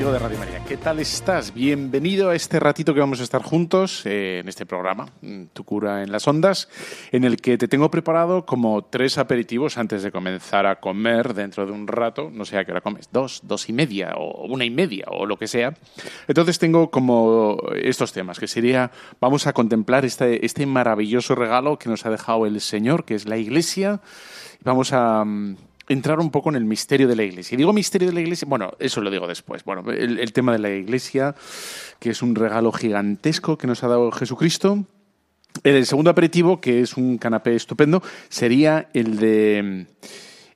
Amigo de Radio María. ¿Qué tal estás? Bienvenido a este ratito que vamos a estar juntos eh, en este programa, mm, Tu cura en las ondas, en el que te tengo preparado como tres aperitivos antes de comenzar a comer dentro de un rato. No sé a qué hora comes, dos, dos y media o una y media o lo que sea. Entonces tengo como estos temas, que sería, vamos a contemplar este, este maravilloso regalo que nos ha dejado el Señor, que es la Iglesia. Vamos a mm, entrar un poco en el misterio de la iglesia. Y digo misterio de la iglesia, bueno, eso lo digo después. Bueno, el, tema de la iglesia, que es un regalo gigantesco que nos ha dado Jesucristo. El segundo aperitivo, que es un canapé estupendo, sería el de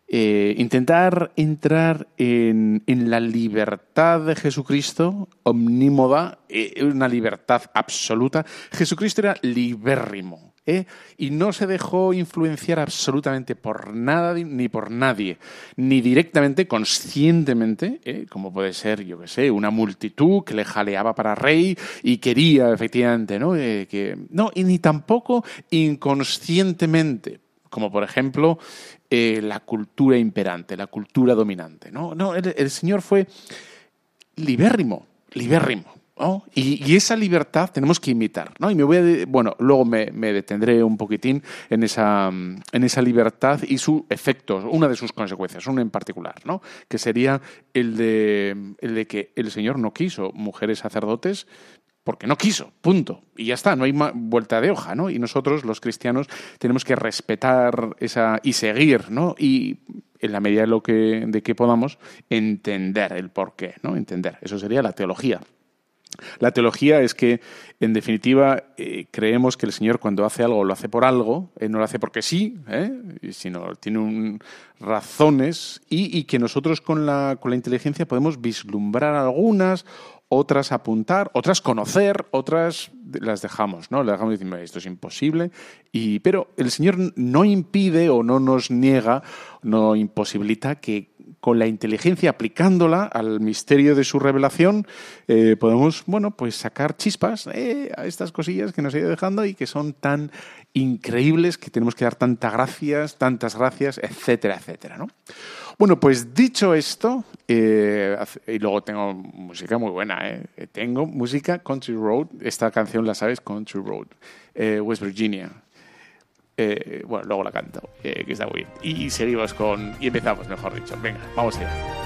eh, intentar entrar en, en, la libertad de Jesucristo, omnímoda, eh, una libertad absoluta. Jesucristo era libérrimo. ¿Eh? y no se dejó influenciar absolutamente por nada ni por nadie, ni directamente, conscientemente, ¿eh? como puede ser, yo que sé, una multitud que le jaleaba para rey y quería efectivamente, ¿no? Eh, que, no, y ni tampoco inconscientemente, como por ejemplo la cultura imperante, la cultura dominante. No, no el, el Señor fue libérrimo, libérrimo. ¿No? Y, esa libertad tenemos que imitar, ¿no? Y me voy a, bueno, luego me, me, detendré un poquitín en esa, en esa libertad y su efecto, una de sus consecuencias, una en particular, ¿no? Que sería el de, el de que el Señor no quiso mujeres sacerdotes porque no quiso, punto. Y ya está, no hay vuelta de hoja, ¿no? Y nosotros, los cristianos, tenemos que respetar esa y seguir, ¿no? Y en la medida de lo que, de que podamos, entender el porqué, ¿no? Entender. Eso sería la teología. La teología es que, en definitiva, eh, creemos que el Señor cuando hace algo lo hace por algo, eh, no lo hace porque sí, ¿eh? sino tiene razones y, y, que nosotros con la, con la inteligencia podemos vislumbrar algunas, otras apuntar, otras conocer, otras las dejamos, ¿no? Le dejamos diciendo, esto es imposible, y, pero el Señor no impide o no nos niega, no imposibilita que con la inteligencia aplicándola al misterio de su revelación, eh, podemos, bueno, pues sacar chispas eh, a estas cosillas que nos ha ido dejando y que son tan increíbles que tenemos que dar tantas gracias, tantas gracias, etcétera, etcétera, ¿no? Bueno, pues dicho esto, eh, y luego tengo música muy buena, ¿eh? Tengo música Country Road, esta canción la sabes, Country Road, West Virginia. Eh, bueno, luego la canto, eh, que está muy bien. Y seguimos con. Y empezamos, mejor dicho. Venga, vamos allá.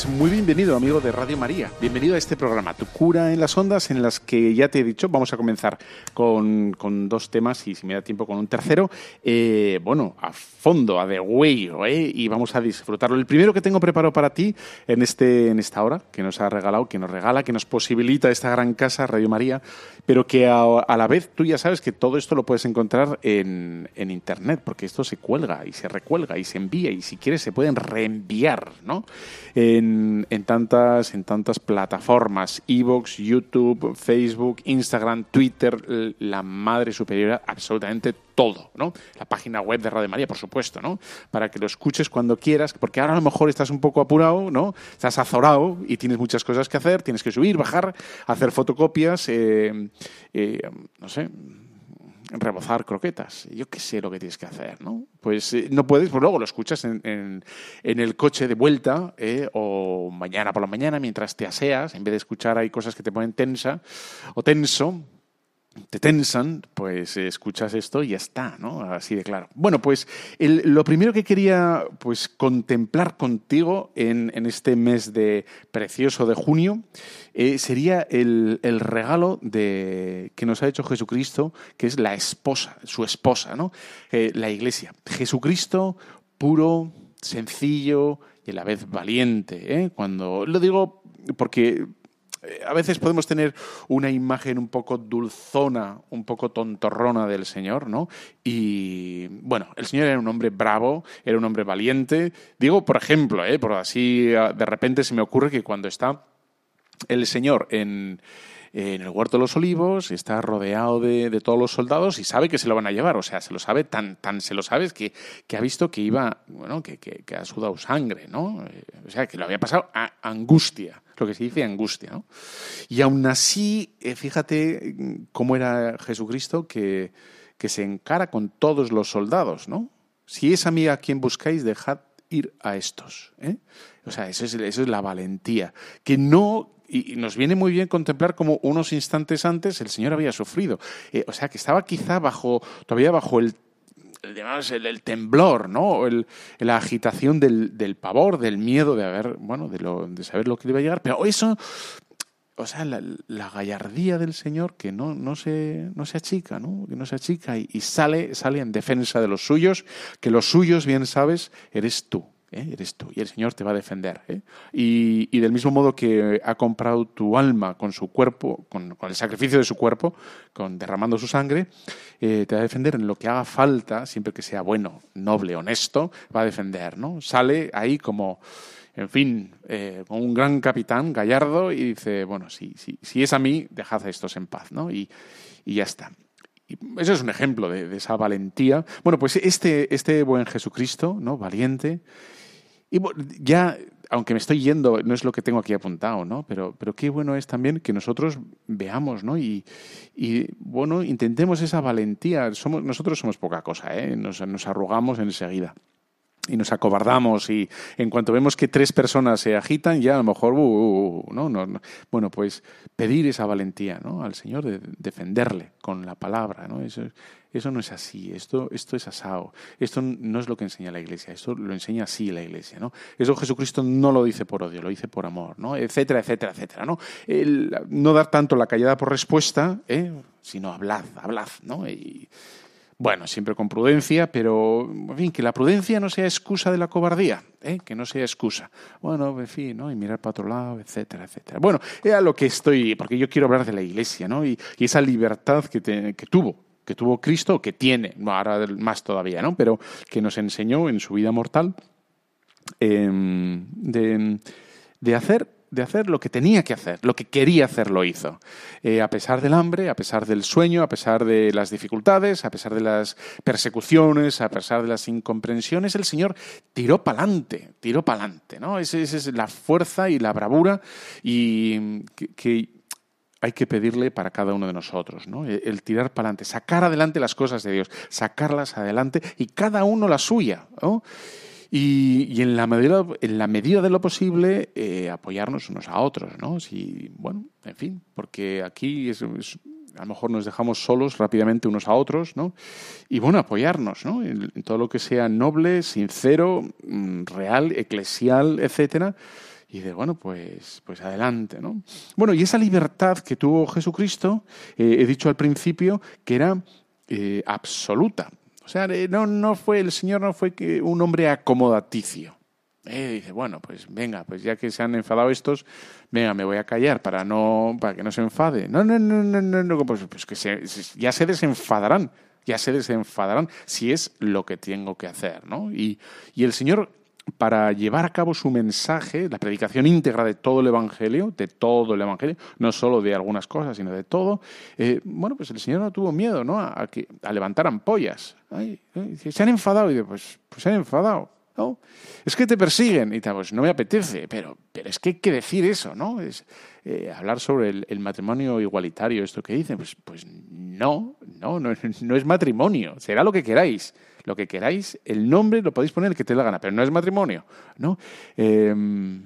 Pues muy bienvenido, amigo de Radio María. Bienvenido a este programa, Tu cura en las ondas, en las que ya te he dicho, vamos a comenzar con, con dos temas y si me da tiempo con un tercero. Eh, bueno, a fondo, a de ¿eh? y vamos a disfrutarlo. El primero que tengo preparado para ti en, este, en esta hora, que nos ha regalado, que nos regala, que nos posibilita esta gran casa, Radio María, pero que a, a la vez tú ya sabes que todo esto lo puedes encontrar en, en Internet, porque esto se cuelga y se recuelga y se envía y si quieres se pueden reenviar, ¿no? En, en, tantas, en tantas plataformas, Evox, YouTube, Facebook, Instagram, Twitter, la madre superior, absolutamente todo, ¿no? La página web de Radio María, por supuesto, ¿no? Para que lo escuches cuando quieras, porque ahora a lo mejor estás un poco apurado, ¿no? Estás azorado y tienes muchas cosas que hacer, tienes que subir, bajar, hacer fotocopias, eh, eh, no sé, rebozar croquetas. Yo qué sé lo que tienes que hacer, ¿no? Pues eh, no puedes, pues luego lo escuchas en, en, el coche de vuelta eh, o mañana por la mañana mientras te aseas, en vez de escuchar hay cosas que te ponen tensa o tenso, te tensan, pues eh, escuchas esto y ya está, ¿no? Así de claro. Bueno, pues el, lo primero que quería pues contemplar contigo en, este mes de precioso de junio eh, sería el, el, regalo de, que nos ha hecho Jesucristo, que es la esposa, su esposa, ¿no? Eh, la iglesia. Jesucristo puro, sencillo y a la vez valiente. ¿eh? Cuando lo digo porque a veces podemos tener una imagen un poco dulzona, un poco tontorrona del Señor, ¿no? Y bueno, el Señor era un hombre bravo, era un hombre valiente. Digo, por ejemplo, ¿eh? por así ah, de repente se me ocurre que cuando está el Señor en, en el huerto de los olivos, está rodeado de, todos los soldados y sabe que se lo van a llevar. O sea, se lo sabe, tan, tan se lo sabe que, que ha visto que iba, bueno, que, que, ha sudado sangre, ¿no? Eh, o sea, que lo había pasado a angustia, lo que se dice angustia, ¿no? Y aún así, eh, fíjate cómo era Jesucristo que, que se encara con todos los soldados, ¿no? Si es a a quien buscáis, dejad ir a estos. ¿eh? O sea, eso es, eso es la valentía. Que no y nos viene muy bien contemplar como unos instantes antes el Señor había sufrido. Eh, o sea, que estaba quizá bajo, todavía bajo el el, el, temblor, ¿no? El, la agitación del, del, pavor, del miedo de haber, bueno, de, lo, de saber lo que le iba a llegar. Pero eso, o sea, la, gallardía del Señor que no, no, se, no se achica, ¿no? Que no se achica y, y, sale, sale en defensa de los suyos, que los suyos, bien sabes, eres tú. ¿Eh? eres tú y el Señor te va a defender. ¿eh? Y, del mismo modo que ha comprado tu alma con su cuerpo, con, el sacrificio de su cuerpo, con derramando su sangre, eh, te va a defender en lo que haga falta, siempre que sea bueno, noble, honesto, va a defender. ¿no? Sale ahí como, en fin, como un gran capitán, gallardo, y dice, bueno, si, si, si es a mí, dejad a estos en paz. ¿no? Y, y ya está. Y eso es un ejemplo de, de, esa valentía. Bueno, pues este, este buen Jesucristo, ¿no? Valiente, y ya, aunque me estoy yendo, no es lo que tengo aquí apuntado, ¿no? Pero, pero qué bueno es también que nosotros veamos, ¿no? Y, y bueno, intentemos esa valentía. Somos, nosotros somos poca cosa, ¿eh? Nos, arrugamos enseguida y nos acobardamos y en cuanto vemos que tres personas se agitan, ya a lo mejor, uh, uh, uh, no, no, no, bueno, pues pedir esa valentía ¿no? al Señor de defenderle con la palabra. ¿no? Eso, eso no es así, esto, esto es asado, esto no es lo que enseña la Iglesia, esto lo enseña así la Iglesia. ¿no? Eso Jesucristo no lo dice por odio, lo dice por amor, ¿no? etcétera, etcétera, etcétera. ¿no? El, no dar tanto la callada por respuesta, ¿eh? sino hablad, hablad. ¿no? Y, bueno, siempre con prudencia, pero en fin, que la prudencia no sea excusa de la cobardía, ¿eh? que no sea excusa. Bueno, en fin, ¿no? Y mirar para otro lado, etcétera, etcétera. Bueno, era lo que estoy, porque yo quiero hablar de la Iglesia, ¿no? Y, esa libertad que, que tuvo, que tuvo Cristo, que tiene, ahora más todavía, ¿no? Pero que nos enseñó en su vida mortal em, de, de hacer de hacer lo que tenía que hacer, lo que quería hacer lo hizo. Eh, a pesar del hambre, a pesar del sueño, a pesar de las dificultades, a pesar de las persecuciones, a pesar de las incomprensiones, el Señor tiró pa'lante, tiró pa'lante, ¿no? Esa es la fuerza y la bravura y que, hay que pedirle para cada uno de nosotros, ¿no? El, el tirar para adelante, sacar adelante las cosas de Dios, sacarlas adelante y cada uno la suya, ¿no? Y, en, la medida, en la medida de lo posible eh, apoyarnos unos a otros, ¿no? Si, bueno, en fin, porque aquí es, a lo mejor nos dejamos solos rápidamente unos a otros, ¿no? Y bueno, apoyarnos, ¿no? En, todo lo que sea noble, sincero, mm, real, eclesial, etcétera. Y de, bueno, pues, pues adelante, ¿no? Bueno, y esa libertad que tuvo Jesucristo, eh, he dicho al principio que era eh, absoluta. O sea, no, no fue, el Señor no fue un hombre acomodaticio. Eh, dice, bueno, pues venga, pues ya que se han enfadado estos, venga, me voy a callar para no, para que no se enfade. No, no, no, no, no, no pues, pues que se, ya se desenfadarán, ya se desenfadarán si es lo que tengo que hacer, ¿no? Y, y el Señor para llevar a cabo su mensaje, la predicación íntegra de todo el Evangelio, de todo el Evangelio, no solo de algunas cosas, sino de todo, eh, bueno, pues el Señor no tuvo miedo ¿no? a, que, a levantar ampollas. se han enfadado, y dice, pues, pues se han enfadado. Es que te persiguen, y tal, pues no me apetece, pero, pero es que hay que decir eso, ¿no? Es, eh, hablar sobre el, matrimonio igualitario, esto que dicen, pues, pues no, no, no, no es matrimonio, será lo que queráis lo que queráis, el nombre lo podéis poner el que te dé la gana, pero no es matrimonio, ¿no? Em,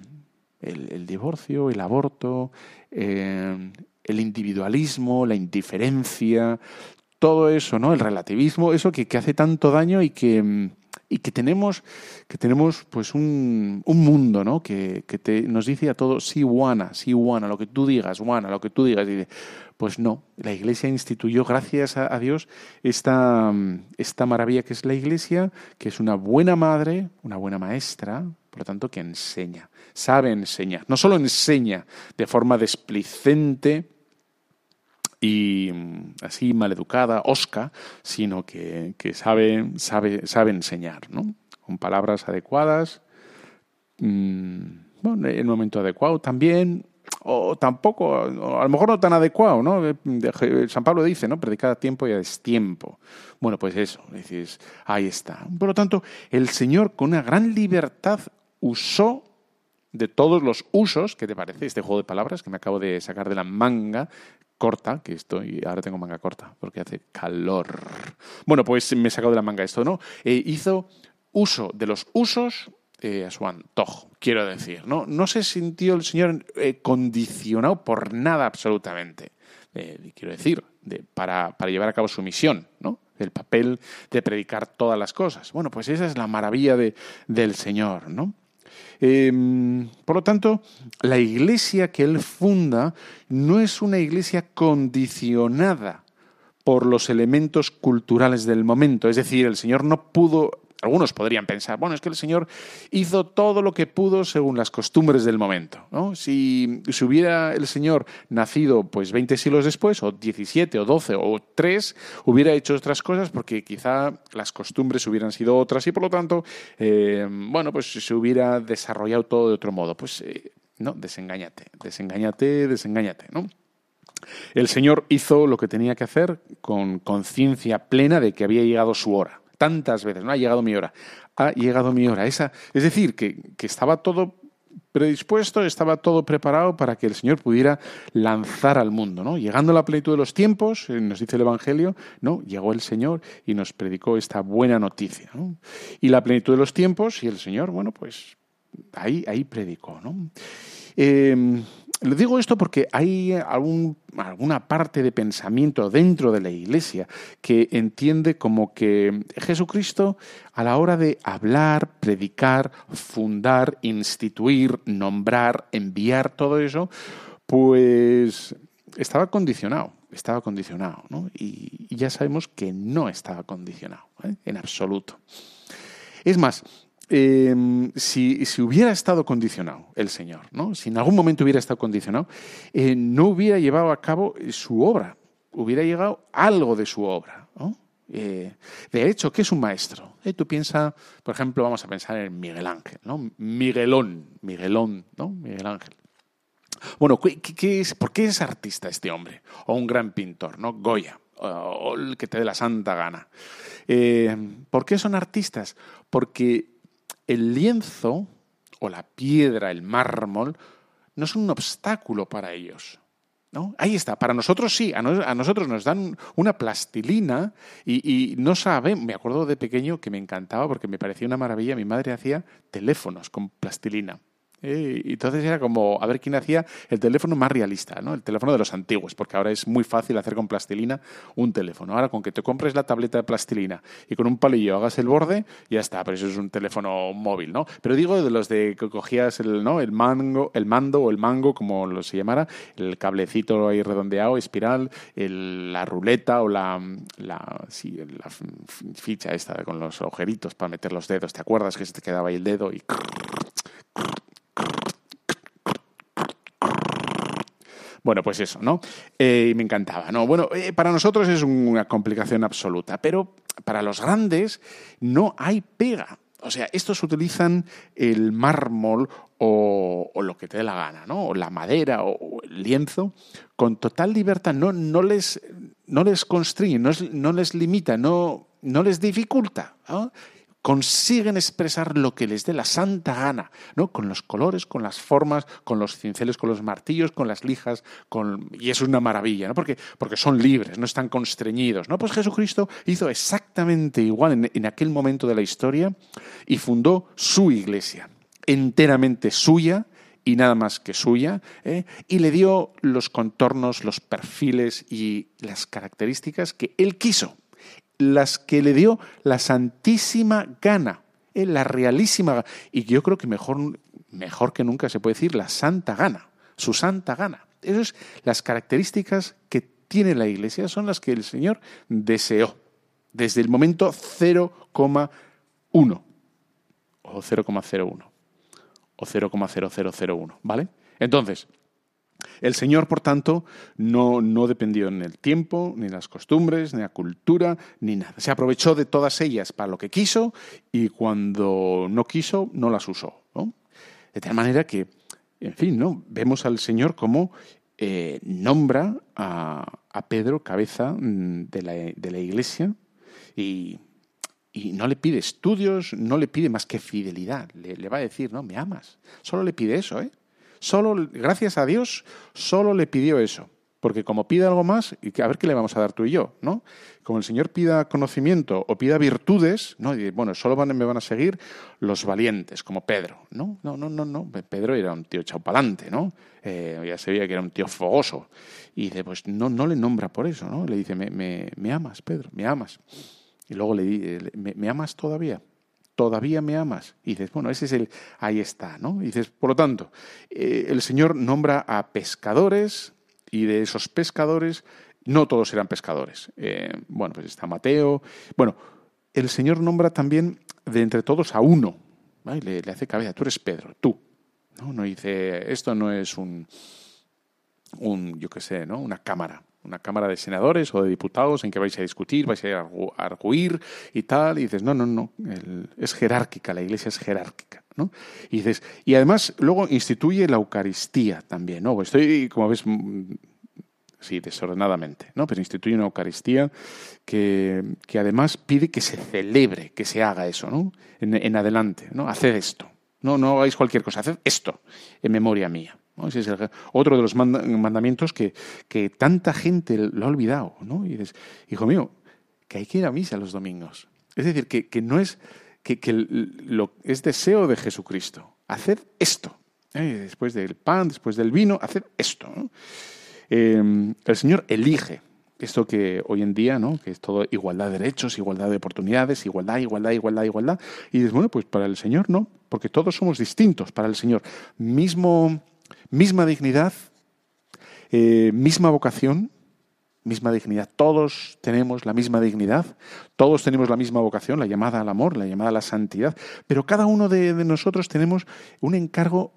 el, divorcio, el aborto, em, el individualismo, la indiferencia, todo eso, ¿no? El relativismo, eso que, que hace tanto daño y que, y que tenemos, que tenemos pues un, un mundo, ¿no? Que, que te, nos dice a todos, sí, Juana, sí, Juana, lo que tú digas, Juana, lo que tú digas. Y dice, pues no, la Iglesia instituyó, gracias a, Dios, esta, esta maravilla que es la Iglesia, que es una buena madre, una buena maestra, por lo tanto que enseña, sabe enseñar. No solo enseña de forma desplicente y mm, así maleducada, osca, sino que, sabe, sabe, sabe enseñar, ¿no? Con palabras adecuadas, mm, bueno, en el momento adecuado también, o tampoco, a lo mejor no tan adecuado, ¿no? San Pablo dice, ¿no? Predicar a tiempo y a destiempo. Bueno, pues eso, dices, ahí está. Por lo tanto, el Señor con una gran libertad usó de todos los usos, ¿qué te parece este juego de palabras que me acabo de sacar de la manga corta, que estoy, ahora tengo manga corta porque hace calor. Bueno, pues me he sacado de la manga esto, ¿no? Eh, hizo uso de los usos eh, a su antojo, quiero decir, ¿no? No se sintió el Señor eh, condicionado por nada absolutamente, quiero decir, para, para llevar a cabo su misión, ¿no? el papel de predicar todas las cosas. Bueno, pues esa es la maravilla de, del Señor, ¿no? Em, por lo tanto, la iglesia que él funda no es una iglesia condicionada por los elementos culturales del momento. Es decir, el Señor no pudo algunos podrían pensar, bueno, es que el Señor hizo todo lo que pudo según las costumbres del momento. ¿no? Si, hubiera el Señor nacido pues 20 siglos después, o 17, o 12, o 3, hubiera hecho otras cosas porque quizá las costumbres hubieran sido otras y por lo tanto, eh, bueno, pues se hubiera desarrollado todo de otro modo. Pues eh, no, desengáñate, desengáñate, desengáñate, ¿no? El Señor hizo lo que tenía que hacer con conciencia plena de que había llegado su hora tantas veces, no ha llegado mi hora, ha llegado mi hora. Esa, es decir, que, estaba todo predispuesto, estaba todo preparado para que el Señor pudiera lanzar al mundo, ¿no? Llegando a la plenitud de los tiempos, eh, nos dice el Evangelio, ¿no? Llegó el Señor y nos predicó esta buena noticia, Y la plenitud de los tiempos y el Señor, bueno, pues ahí, ahí predicó, ¿no? Eh, le digo esto porque hay alguna parte de pensamiento dentro de la Iglesia que entiende como que Jesucristo a la hora de hablar, predicar, fundar, instituir, nombrar, enviar todo eso, pues estaba condicionado, estaba condicionado, ¿no? Y, ya sabemos que no estaba condicionado, ¿eh? en absoluto. Es más, Em, si, hubiera estado condicionado el Señor, ¿no? si en algún momento hubiera estado condicionado, eh, no hubiera llevado a cabo su obra, hubiera llegado algo de su obra. Eh, de hecho, ¿qué es un maestro? Eh, tú piensas, por ejemplo, vamos a pensar en Miguel Ángel, ¿no? Miguelón, Miguelón, ¿no? Miguel Ángel. Bueno, ¿qué, es, ¿por qué es artista este hombre? O un gran pintor, ¿no? Goya, o el que te dé la santa gana. ¿Por qué son artistas? Porque el lienzo o la piedra, el mármol, no son un obstáculo para ellos. ¿No? Ahí está, para nosotros sí, a, nosotros nos dan una plastilina y, y, no saben, me acuerdo de pequeño que me encantaba porque me parecía una maravilla, mi madre hacía teléfonos con plastilina. Eh, y entonces era como a ver quién hacía el teléfono más realista, ¿no? El teléfono de los antiguos, porque ahora es muy fácil hacer con plastilina un teléfono. Ahora con que te compres la tableta de plastilina y con un palillo hagas el borde, ya está, pero eso es un teléfono móvil, ¿no? Pero digo de los de que cogías el, ¿no? el mango, el mando o el mango, como lo se llamara, el cablecito ahí redondeado, espiral, la ruleta o la, la, sí, la ficha esta con los agujeritos para meter los dedos. ¿Te acuerdas que se te quedaba ahí el dedo y Bueno, pues eso, ¿no? Eh, me encantaba, ¿no? Bueno, eh, para nosotros es una complicación absoluta, pero para los grandes no hay pega. O sea, estos utilizan el mármol o, lo que te dé la gana, ¿no? O la madera o el lienzo con total libertad. No, no, les, no les no, no les limita, no, no les dificulta. ¿no? Consiguen expresar lo que les dé la santa gana, ¿no? Con los colores, con las formas, con los cinceles, con los martillos, con las lijas, con... y es una maravilla, ¿no? Porque, porque son libres, no están constreñidos, ¿no? Pues Jesucristo hizo exactamente igual en, aquel momento de la historia y fundó su iglesia, enteramente suya, y nada más que suya, ¿eh? y le dio los contornos, los perfiles y las características que él quiso las que le dio la santísima gana, eh, la realísima y yo creo que mejor, mejor que nunca se puede decir la santa gana, su santa gana. Esas las características que tiene la Iglesia, son las que el Señor deseó desde el momento 0,1 o 0,01. o 0,0001, ¿vale? Entonces, el Señor, por tanto, no, no dependió en el tiempo, ni las costumbres, ni la cultura, ni nada. Se aprovechó de todas ellas para lo que quiso y cuando no quiso, no las usó. De tal manera que, en fin, ¿no? vemos al Señor como eh, nombra a, Pedro cabeza mm, de la, de la iglesia y, no le pide estudios, no le pide más que fidelidad. Le, le va a decir, no, me amas. Solo le pide eso, ¿eh? Solo, gracias a Dios, solo le pidió eso. Porque como pide algo más, y a ver qué le vamos a dar tú y yo, ¿no? Como el Señor pida conocimiento o pida virtudes, ¿no? Y, bueno, solo me van a seguir los valientes, como Pedro, ¿no? No, no, no, no. Pedro era un tío chaupalante, ¿no? Eh, ya se veía que era un tío fogoso. Y dice, pues no, no le nombra por eso, ¿no? Le dice, me, me, amas, Pedro, me amas. Y luego le dice, ¿me, ¿me amas todavía? Todavía me amas. Y dices, bueno, ese es el, ahí está, ¿no? Y dices, por lo tanto, eh, el Señor nombra a pescadores y de esos pescadores, no todos eran pescadores. Eh, bueno, pues está Mateo. Bueno, el Señor nombra también de entre todos a uno. Le, le, hace cabeza, tú eres Pedro, tú. No, no dice, esto no es un, un yo qué sé, ¿no? Una cámara una Cámara de Senadores o de Diputados en que vais a discutir, vais a arguir y tal, y dices, no, no, no, es jerárquica, la Iglesia es jerárquica. ¿no? Y dices, y además luego instituye la Eucaristía también, ¿no? Estoy, como ves, mm, sí, desordenadamente, ¿no? Pero instituye una Eucaristía que, que, además pide que se celebre, que se haga eso, ¿no? En, en adelante, ¿no? Haced esto. No, no hagáis cualquier cosa, haced esto en memoria mía. Ese es otro de los mandamientos que, que, tanta gente lo ha olvidado. ¿no? Y dices, hijo mío, que hay que ir a misa los domingos. Es decir, que, que no es, que, que lo, es deseo de Jesucristo. Hacer esto. ¿eh? Después del pan, después del vino, hacer esto. Em, el Señor elige esto que hoy en día, ¿no? que es todo igualdad de derechos, igualdad de oportunidades, igualdad, igualdad, igualdad, igualdad. Y dices, bueno, pues para el Señor no, porque todos somos distintos para el Señor. Mismo misma dignidad, eh, misma vocación, misma dignidad. Todos tenemos la misma dignidad, todos tenemos la misma vocación, la llamada al amor, la llamada a la santidad, pero cada uno de nosotros tenemos un encargo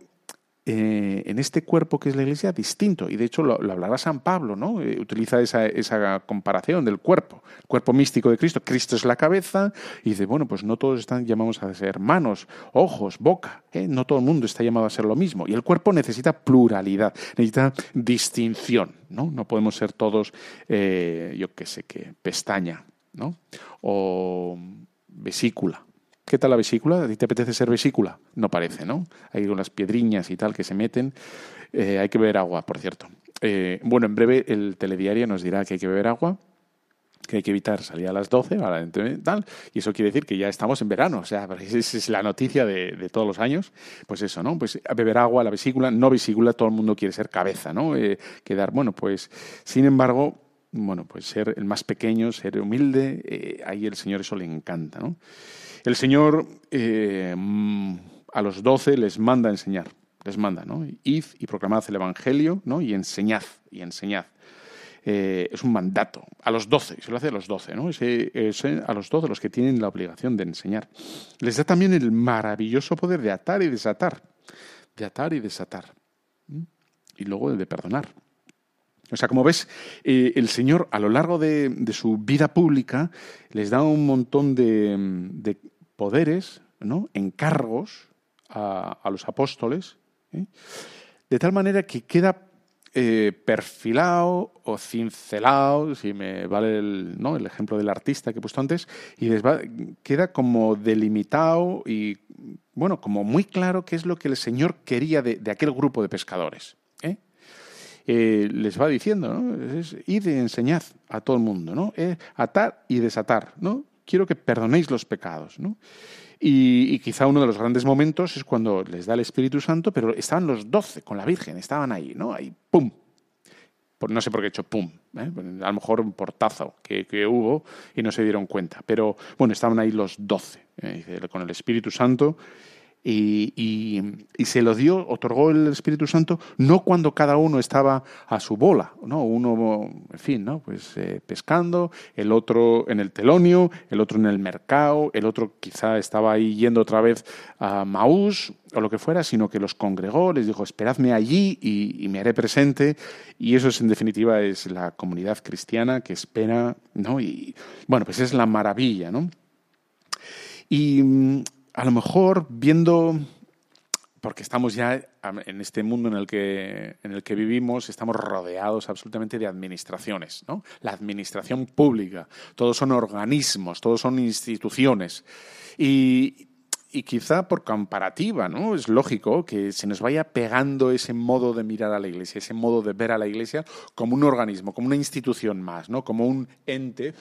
eh, en este cuerpo que es la iglesia distinto. Y de hecho lo, hablará San Pablo, ¿no? Eh, utiliza esa, esa, comparación del cuerpo, el cuerpo místico de Cristo. Cristo es la cabeza y dice, bueno, pues no todos están llamados a ser manos, ojos, boca. ¿eh? No todo el mundo está llamado a ser lo mismo. Y el cuerpo necesita pluralidad, necesita distinción. No, no podemos ser todos, yo qué sé qué, pestaña, ¿no? O vesícula. ¿Qué tal la vesícula? ¿A ti te apetece ser vesícula? No parece, ¿no? Hay unas piedriñas y tal que se meten. Eh, hay que beber agua, por cierto. Eh, bueno, en breve el telediario nos dirá que hay que beber agua, que hay que evitar salir a las 12, tal, y eso quiere decir que ya estamos en verano, o sea, esa es la noticia de, todos los años, pues eso, ¿no? Pues beber agua, la vesícula, no vesícula, todo el mundo quiere ser cabeza, ¿no? Eh, quedar, bueno, pues, sin embargo, bueno, pues ser el más pequeño, ser humilde, ahí el Señor eso le encanta, ¿no? El Señor eh, a los doce les manda a enseñar, les manda, ¿no? Id y proclamad el Evangelio, ¿no? Y enseñad, y enseñad. Eh, es un mandato, a los doce, se lo hace a los doce, ¿no? Es, a los doce los que tienen la obligación de enseñar. Les da también el maravilloso poder de atar y desatar, de atar y desatar, y luego de perdonar. O sea, como ves, eh, el Señor a lo largo de, su vida pública les da un montón de, poderes, ¿no? encargos a, los apóstoles, ¿eh? de tal manera que queda eh, perfilado o cincelado, si me vale el, ¿no? el ejemplo del artista que he puesto antes, y queda como delimitado y, bueno, como muy claro qué es lo que el Señor quería de, aquel grupo de pescadores. ¿eh? les va diciendo, ¿no? Es, id y enseñad a todo el mundo, ¿no? atar y desatar, ¿no? Quiero que perdonéis los pecados. ¿no? Y, quizá uno de los grandes momentos es cuando les da el Espíritu Santo, pero estaban los doce con la Virgen, estaban ahí, ¿no? Ahí, ¡pum! no sé por qué he hecho pum, ¿eh? a lo mejor un portazo que, hubo y no se dieron cuenta. Pero bueno, estaban ahí los doce, ¿eh? con el Espíritu Santo y, y, se lo dio, otorgó el Espíritu Santo, no cuando cada uno estaba a su bola, ¿no? Uno, en fin, ¿no? Pues eh, pescando, el otro en el telonio, el otro en el mercado, el otro quizá estaba ahí yendo otra vez a Maús o lo que fuera, sino que los congregó, les dijo, esperadme allí y, y me haré presente. Y eso es, en definitiva, es la comunidad cristiana que espera, ¿no? Y bueno, pues es la maravilla, ¿no? Y mm, a lo mejor viendo, porque estamos ya en este mundo en el que, en el que vivimos, estamos rodeados absolutamente de administraciones, ¿no? La administración pública, todos son organismos, todos son instituciones. Y, y quizá por comparativa, ¿no? Es lógico que se nos vaya pegando ese modo de mirar a la Iglesia, ese modo de ver a la Iglesia como un organismo, como una institución más, ¿no? Como un ente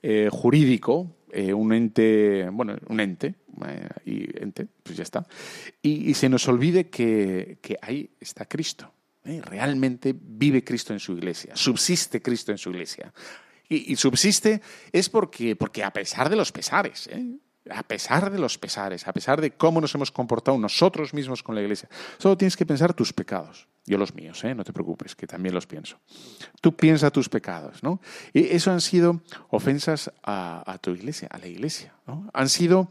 eh, jurídico, eh, un ente, bueno, un ente, eh, y ente, pues ya está. Y, se nos olvide que, ahí está Cristo. Realmente vive Cristo en su iglesia, subsiste Cristo en su iglesia. Y, subsiste es porque, porque a pesar de los pesares, a pesar de los pesares, a pesar de cómo nos hemos comportado nosotros mismos con la iglesia, solo tienes que pensar tus pecados. Yo los míos, ¿eh? no te preocupes, que también los pienso. Tú piensa tus pecados, ¿no? Y eso han sido ofensas a, tu iglesia, a la iglesia. Han sido,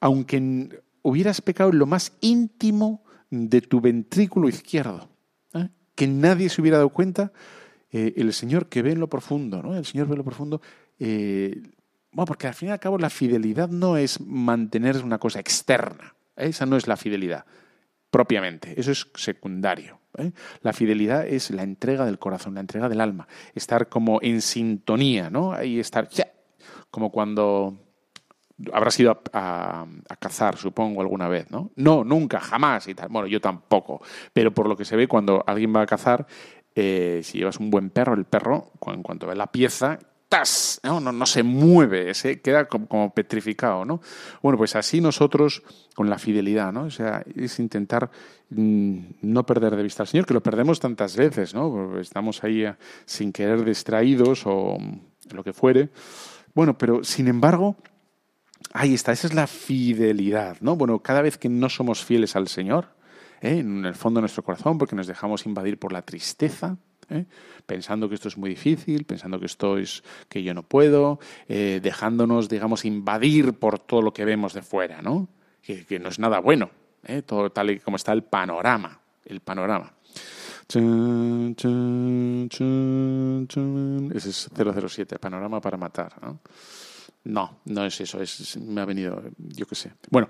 aunque hubieras pecado en lo más íntimo de tu ventrículo izquierdo, ¿eh? que nadie se hubiera dado cuenta, eh, el Señor que ve en lo profundo, ¿no? El Señor ve en lo profundo. bueno, porque al fin y al cabo la fidelidad no es mantener una cosa externa. Esa no es la fidelidad propiamente. Eso es secundario. ¿Eh? La fidelidad es la entrega del corazón, la entrega del alma, estar como en sintonía, ¿no? Ahí estar, como cuando habrás ido a, cazar, supongo, alguna vez, ¿no? No, nunca, jamás y tal. Bueno, yo tampoco. Pero por lo que se ve, cuando alguien va a cazar, eh, si llevas un buen perro, el perro, en cuanto ve la pieza, ¡tas! No, no, se mueve, se queda como, petrificado, ¿no? Bueno, pues así nosotros con la fidelidad, ¿no? O sea, es intentar mm, no perder de vista al Señor, que lo perdemos tantas veces, ¿no? Estamos ahí eh, sin querer distraídos o lo que fuere. Bueno, pero sin embargo, ahí está, esa es la fidelidad, ¿no? Bueno, cada vez que no somos fieles al Señor, ¿eh? en el fondo de nuestro corazón, porque nos dejamos invadir por la tristeza, ¿eh? pensando que esto es muy difícil, pensando que esto es que yo no puedo, eh, dejándonos, digamos, invadir por todo lo que vemos de fuera, ¿no? Que, no es nada bueno, ¿eh? todo tal y como está el panorama, el panorama. Ese es 007, panorama para matar, ¿no? No, no es eso, es, me ha venido, yo qué sé. Bueno,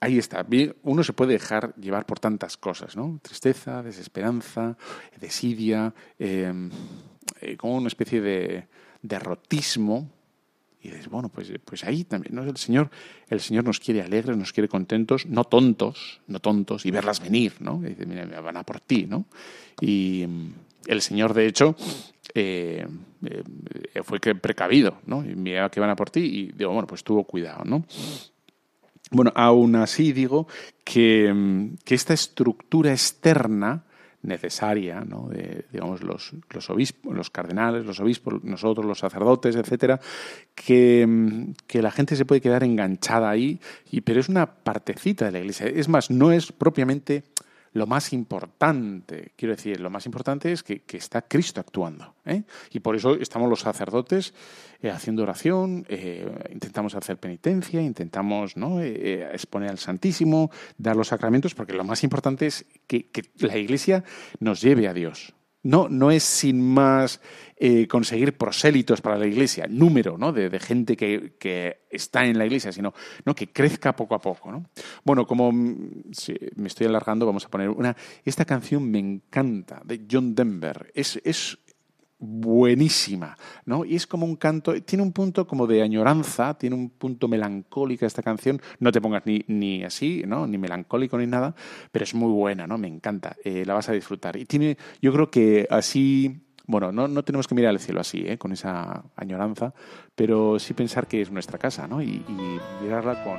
ahí está. Uno se puede dejar llevar por tantas cosas, ¿no? Tristeza, desesperanza, desidia, em, eh, como una especie de derrotismo. Y dices, bueno, pues, pues ahí también, ¿no? El Señor, el Señor nos quiere alegres, nos quiere contentos, no tontos, no tontos, y verlas venir, ¿no? Y mira, van a por ti, ¿no? Y em, el Señor, de hecho, eh, eh, fue precavido, ¿no? Y mira que van a por ti, y digo, bueno, pues tuvo cuidado, ¿no? Bueno, aún así digo que, mm, que esta estructura externa necesaria, ¿no? de, digamos, los, los, obispos, los cardenales, los obispos, nosotros, los sacerdotes, etcétera, que, mm, que, la gente se puede quedar enganchada ahí, y, pero es una partecita de la Iglesia. Es más, no es propiamente lo más importante, quiero decir, lo más importante es que, está Cristo actuando. ¿eh? Y por eso estamos los sacerdotes eh, haciendo oración, eh, intentamos hacer penitencia, intentamos ¿no? exponer al Santísimo, dar los sacramentos, porque lo más importante es que la Iglesia nos lleve a Dios. No, no es sin más eh, conseguir prosélitos para la iglesia, número ¿no? de, gente que, está en la iglesia, sino ¿no? que crezca poco a poco. ¿no? Bueno, como mm, me estoy alargando, vamos a poner una. Esta canción me encanta, de John Denver. Es, es, buenísima, ¿no? Y es como un canto, tiene un punto como de añoranza, tiene un punto melancólico esta canción, no te pongas ni, ni así, ¿no? Ni melancólico ni nada, pero es muy buena, ¿no? Me encanta, eh, la vas a disfrutar. Y tiene, yo creo que así, bueno, no, no tenemos que mirar al cielo así, ¿eh? Con esa añoranza, pero sí pensar que es nuestra casa, ¿no? Y, mirarla con,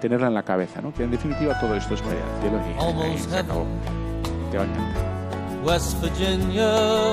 tenerla en la cabeza, ¿no? Que en definitiva todo esto es para se acabó. Te va a encantar. West Virginia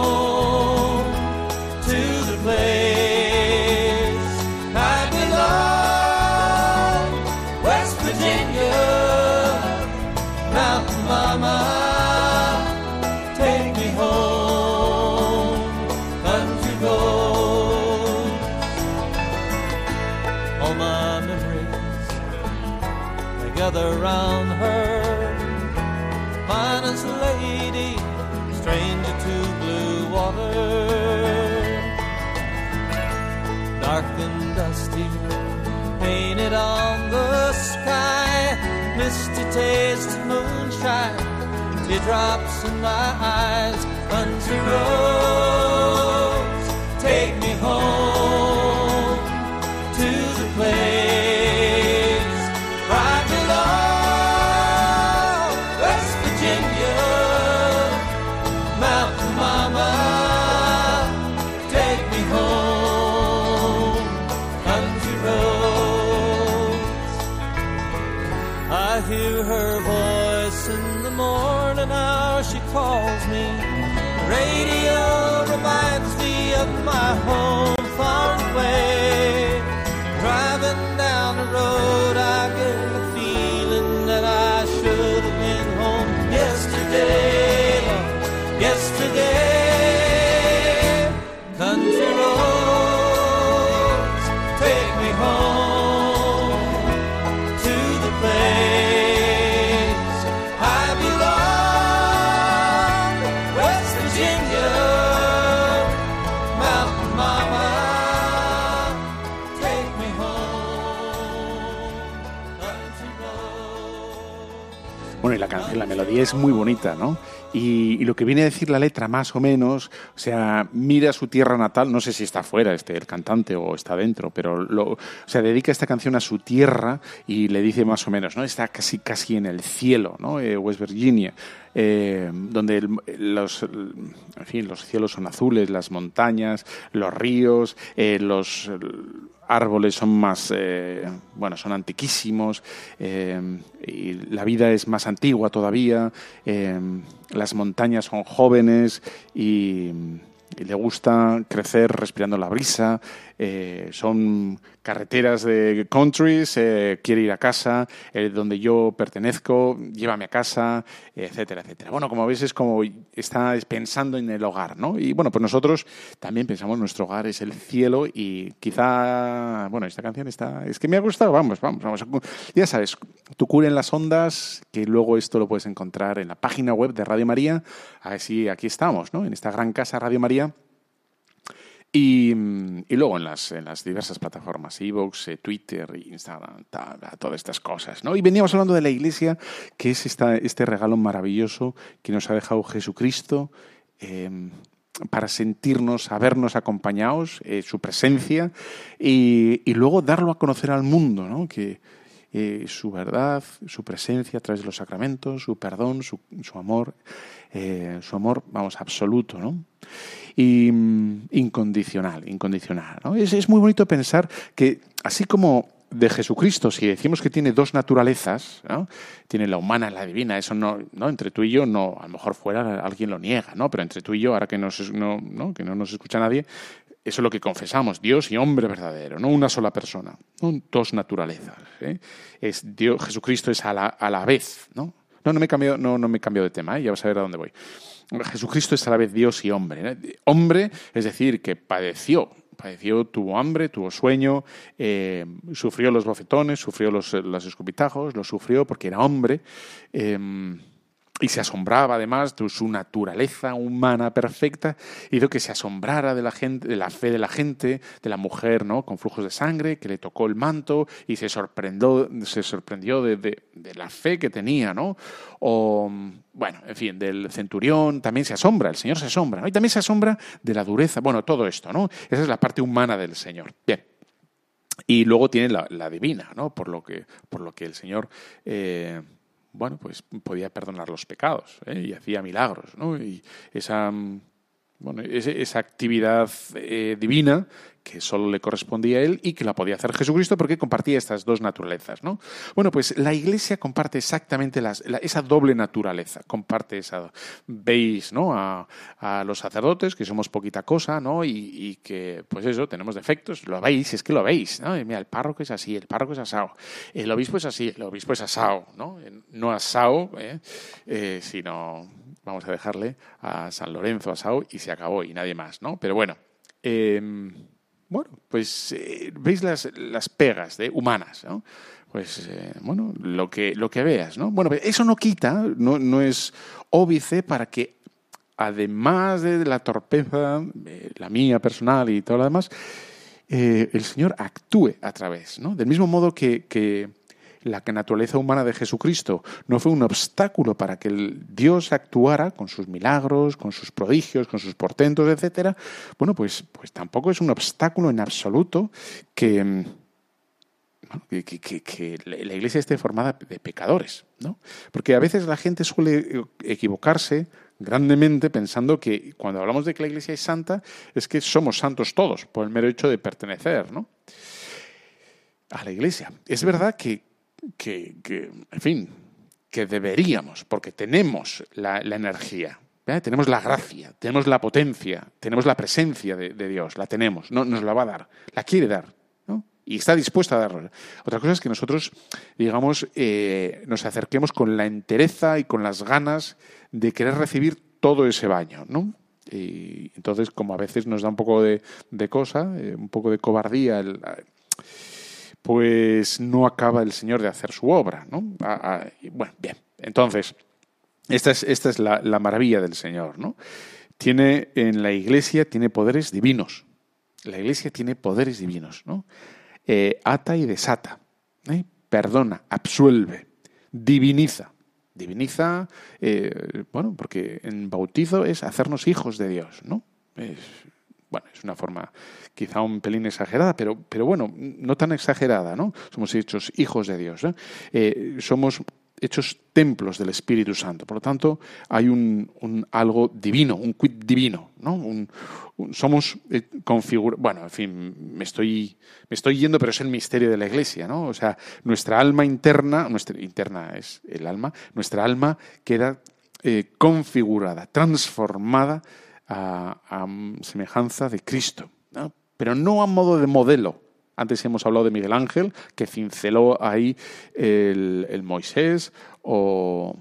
gather round her. Finest lady, stranger to blue water. Dark and dusty, painted on the sky. Misty taste of moonshine, teardrops in my eyes. Country roads, calls melodía es muy bonita, ¿no? Y, lo que viene a decir la letra, más o menos, o sea, mira su tierra natal, no sé si está fuera este, el cantante o está dentro, pero lo, o sea, dedica esta canción a su tierra y le dice más o menos, ¿no? Está casi, casi en el cielo, ¿no? Eh, West Virginia. eh, donde el- los, en fin, los cielos son azules, las montañas, los ríos, eh, los árboles son más, eh, bueno, son antiquísimos, eh, y la vida es más antigua todavía, eh, las montañas son jóvenes y, y le gusta crecer respirando la brisa, eh, son carreteras de countries, eh, quiere ir a casa, eh, donde yo pertenezco, llévame a casa, etcétera, etcétera. Bueno, como veis es como está pensando en el hogar, ¿no? Y bueno, pues nosotros también pensamos nuestro hogar es el cielo y quizá, bueno, esta canción está, es que me ha gustado, vamos, vamos, vamos. Ya sabes, tu cura en las ondas, que luego esto lo puedes encontrar en la página web de Radio María, así aquí estamos, ¿no? En esta gran casa Radio María. Y, mm, y luego en las, en las diversas plataformas, Evox, eh, Twitter, Instagram, todas estas cosas. ¿no? Y veníamos hablando de la iglesia, que es este regalo maravilloso que nos ha dejado Jesucristo eh, para sentirnos, sabernos acompañados, eh, su presencia, y, luego darlo a conocer al mundo, ¿no? Eh, su verdad, su presencia a través de los sacramentos, su perdón, su, su amor, eh, su amor, vamos, absoluto, ¿no? y mm, incondicional, incondicional. ¿no? Es, es muy bonito pensar que así como de Jesucristo, si decimos que tiene dos naturalezas, tiene la humana y la divina, eso no, no, entre tú y yo, no, a lo mejor fuera alguien lo niega, ¿no? pero entre tú y yo, ahora que, nos, no, ¿no? que no nos escucha nadie, eso es lo que confesamos, Dios y hombre verdadero, no una sola persona, no dos naturalezas. ¿eh? Es Dios, Jesucristo es a la, a la vez, ¿no? No, no me he cambiado, no, no me he cambiado de tema, ¿eh? ya vas a ver a dónde voy. Jesucristo es a la vez Dios y hombre. ¿eh? Hombre, es decir, que padeció, padeció, tuvo hambre, tuvo sueño, sufrió los bofetones, sufrió los, los escupitajos, lo sufrió porque era hombre. Y se asombraba además de su naturaleza humana perfecta y de que se asombrara de la gente, de la fe de la gente, de la mujer, ¿no? Con flujos de sangre que le tocó el manto y se sorprendió, se sorprendió de, la fe que tenía, ¿no? O bueno, en fin, del centurión también se asombra, el Señor se asombra. Y también se asombra de la dureza, bueno, todo esto, ¿no? Esa es la parte humana del Señor. Bien. Y luego tiene la, la divina, ¿no? Por lo que, por lo que el Señor eh, bueno, pues podía perdonar los pecados ¿eh? y hacía milagros, ¿no? Y esa, bueno, esa actividad eh, divina que solo le correspondía a él y que la podía hacer Jesucristo porque compartía estas dos naturalezas. ¿no? Bueno, pues la Iglesia comparte exactamente esa doble naturaleza, comparte esa... Veis ¿no? A, los sacerdotes, que somos poquita cosa, ¿no? Y, que, pues eso, tenemos defectos, lo veis, es que lo veis, mira, el párroco es así, el párroco es asado, el obispo es así, el obispo es asado, ¿no? No asado, ¿eh? Eh, sino vamos a dejarle a San Lorenzo asado y se acabó y nadie más, ¿no? Pero bueno, em, bueno, pues eh, veis las, las pegas humanas, ¿no? Pues eh, bueno, lo que, lo que veas, ¿no? Bueno, eso no quita, no, no es óbice para que además de la torpeza, la mía personal y todo lo demás, eh, el Señor actúe a través, ¿no? Del mismo modo que la naturaleza humana de Jesucristo no fue un obstáculo para que el Dios actuara con sus milagros, con sus prodigios, con sus portentos, etcétera, bueno, pues, pues tampoco es un obstáculo en absoluto que, que, la iglesia esté formada de pecadores, ¿no? Porque a veces la gente suele equivocarse grandemente pensando que cuando hablamos de que la iglesia es santa es que somos santos todos por el mero hecho de pertenecer, ¿no? A la iglesia. Es verdad que, que, en fin, que deberíamos, porque tenemos la, energía, tenemos la gracia, tenemos la potencia, tenemos la presencia de, Dios, la tenemos, no, nos la va a dar, la quiere dar. Y está dispuesta a darla. Otra cosa es que nosotros, digamos, eh, nos acerquemos con la entereza y con las ganas de querer recibir todo ese baño, ¿no? Y entonces, como a veces nos da un poco de, cosa, eh, un poco de cobardía pues no acaba el Señor de hacer su obra. ¿no? Bueno, bien, entonces, esta es, esta es la, maravilla del Señor. ¿no? Tiene en la Iglesia tiene poderes divinos. La Iglesia tiene poderes divinos. ¿no? Eh, ata y desata. ¿eh? Perdona, absuelve, diviniza. Diviniza, eh, bueno, porque en bautizo es hacernos hijos de Dios, ¿no? Es, bueno, es una forma quizá un pelín exagerada, pero, pero bueno, no tan exagerada, ¿no? Somos hechos hijos de Dios, eh, somos hechos templos del Espíritu Santo. Por lo tanto, hay un, algo divino, un quid divino, ¿no? somos eh. Bueno, en fin, me estoy, me estoy yendo, pero es el misterio de la Iglesia, ¿no? O sea, nuestra alma interna, nuestra interna es el alma, nuestra alma queda eh, configurada, transformada a, semejanza de Cristo, pero no a modo de modelo. Antes hemos hablado de Miguel Ángel, que cinceló ahí el, Moisés o,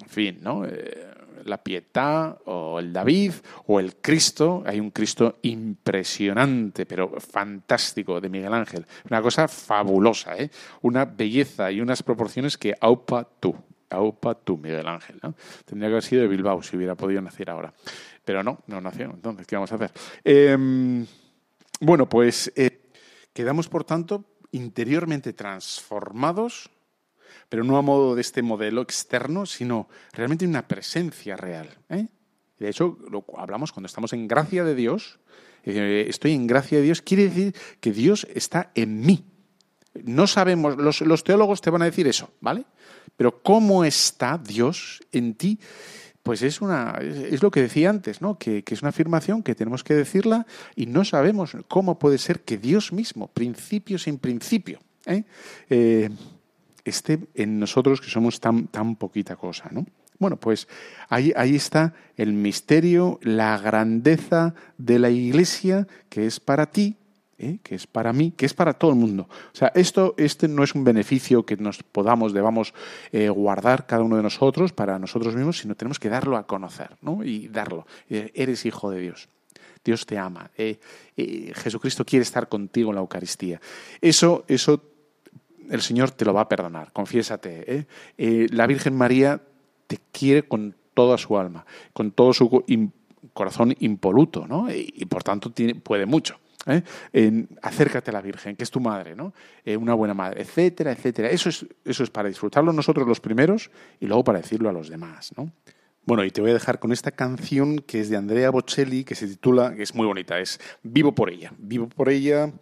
en fin, ¿no? Eh, la Pietà o el David o el Cristo. Hay un Cristo impresionante, pero fantástico de Miguel Ángel. Una cosa fabulosa, ¿eh? una belleza y unas proporciones que aupa tú. Aupa tú, Miguel Ángel. Tendría que haber sido de Bilbao si hubiera podido nacer ahora. Pero no, no nació. Entonces, ¿qué vamos a hacer? Em, bueno, pues eh, quedamos, por tanto, interiormente transformados, pero no a modo de este modelo externo, sino realmente una presencia real. ¿eh? De hecho, lo hablamos cuando estamos en gracia de Dios. Eh, estoy en gracia de Dios, quiere decir que Dios está en mí. No sabemos, los, los teólogos te van a decir eso, ¿vale? Pero ¿cómo está Dios en ti? Pues es, una, es lo que decía antes, ¿no? Que, es una afirmación que tenemos que decirla y no sabemos cómo puede ser que Dios mismo, principio sin principio, ¿eh? Eh, esté en nosotros que somos tan, tan poquita cosa, ¿no? Bueno, pues ahí, ahí está el misterio, la grandeza de la Iglesia que es para ti ¿eh? que es para mí, que es para todo el mundo. O sea, esto este no es un beneficio que nos podamos, debamos eh, guardar cada uno de nosotros para nosotros mismos, sino tenemos que darlo a conocer, ¿no? Y darlo. Eh, eres hijo de Dios. Dios te ama. Jesucristo quiere estar contigo en la Eucaristía. Eso, eso el Señor te lo va a perdonar, confiésate. la Virgen María te quiere con toda su alma, con todo su corazón impoluto, ¿no? Y, por tanto tiene, puede mucho. ¿eh? Acércate a la Virgen, que es tu madre, ¿no? Eh, una buena madre, etcétera, etcétera. Eso es, eso es para disfrutarlo nosotros los primeros y luego para decirlo a los demás, ¿no? Bueno, y te voy a dejar con esta canción que es de Andrea Bocelli, que se titula, que es muy bonita, es Vivo por ella. Vivo por ella,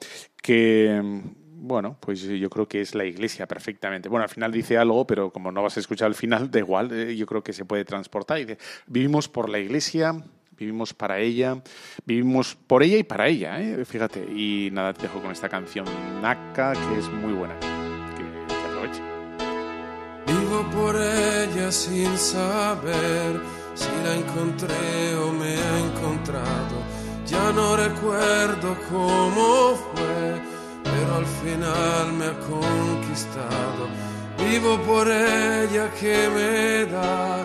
que bueno, pues yo creo que es la iglesia perfectamente. Bueno, al final dice algo, pero como no vas a escuchar al final, da igual, eh, yo creo que se puede transportar. vivimos por la iglesia vivimos para ella, vivimos por ella y para ella, ¿eh? fíjate. Y nada, te dejo con esta canción Naka, que es muy buena. Que, que aproveche. Vivo por ella sin saber si la encontré o me ha encontrado. Ya no recuerdo cómo fue, pero al final me ha conquistado. Vivo por ella que me da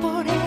por ella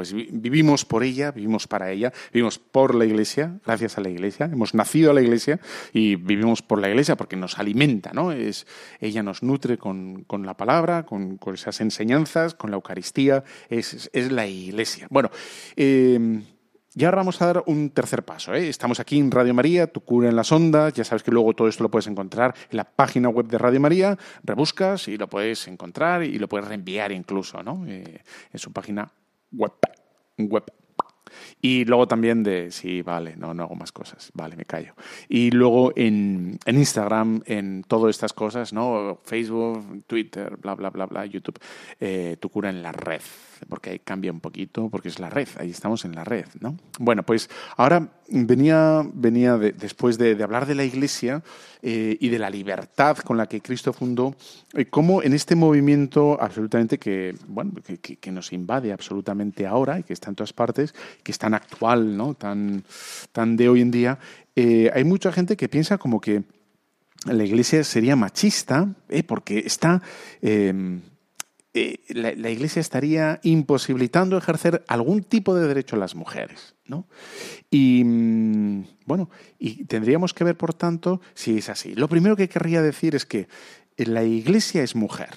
pues vi- vivimos por ella, vivimos para ella, vivimos por la iglesia, gracias a la iglesia. Hemos nacido a la iglesia y vivimos por la iglesia porque nos alimenta, ¿no? Es, ella nos nutre con, con la palabra, con, con esas enseñanzas, con la Eucaristía. Es, es- la iglesia. Bueno, eh, y ahora vamos a dar un tercer paso. ¿eh? Estamos aquí en Radio María, tu cura en las ondas. Ya sabes que luego todo esto lo puedes encontrar en la página web de Radio María. Rebuscas y lo puedes encontrar y lo puedes reenviar incluso ¿no? Eh, en su página web. web. Y luego también de, sí, vale, no, no hago más cosas, vale, me callo. Y luego en, en Instagram, en todas estas cosas, ¿no? Facebook, Twitter, bla, bla, bla, bla, YouTube, eh, tu cura en la red, porque ahí cambia un poquito, porque es la red, ahí estamos en la red, ¿no? Bueno, pues ahora venía, venía de- después de, hablar de la Iglesia eh, y de la libertad con la que Cristo fundó, eh, cómo en este movimiento absolutamente que, bueno, que- que nos invade absolutamente ahora y que está en todas partes, que es tan actual, ¿no? tan, tan de hoy en día, eh, hay mucha gente que piensa como que la iglesia sería machista eh, porque está... eh, la, Iglesia estaría imposibilitando ejercer algún tipo de derecho a las mujeres, ¿no? Y mm, bueno, y tendríamos que ver, por tanto, si es así. Lo primero que querría decir es que la Iglesia es mujer,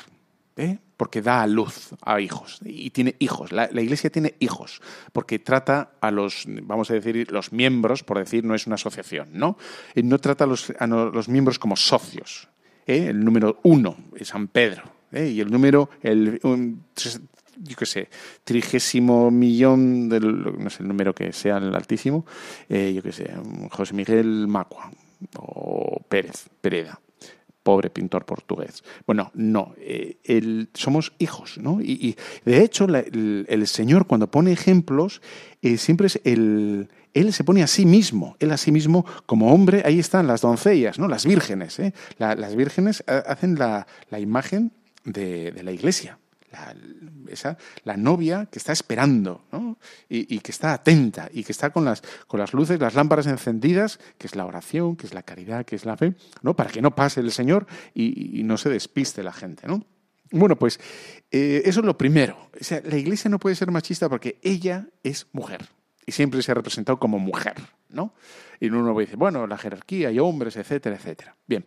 ¿eh? porque da a luz a hijos y tiene hijos. La, Iglesia tiene hijos porque trata a los, vamos a decir, los miembros, por decir, no es una asociación, ¿no? No trata a los, a los miembros como socios. ¿eh? El número uno es San Pedro. ¿Eh? Y el número, el, yo qué sé, trigésimo millón, del, no sé el número que sea el altísimo, eh, yo qué sé, José Miguel Macua o Pérez, Pereda pobre pintor portugués. Bueno, no, eh, el- somos hijos, ¿no? Y, de hecho, el, Señor cuando pone ejemplos, siempre es el... Él se pone a sí mismo, él a sí mismo como hombre, ahí están las doncellas, ¿no? Las vírgenes, ¿eh? La- las vírgenes hacen la, la imagen de, la iglesia. La, esa, la novia que está esperando ¿no? y, que está atenta y que está con las, con las luces, las lámparas encendidas, que es la oración, que es la caridad, que es la fe, ¿no? para que no pase el Señor y, y no se despiste la gente. ¿no? Bueno, pues eh, eso es lo primero. O sea, la iglesia no puede ser machista porque ella es mujer y siempre se ha representado como mujer. ¿no? Y uno dice, bueno, la jerarquía y hombres, etcétera, etcétera. Bien.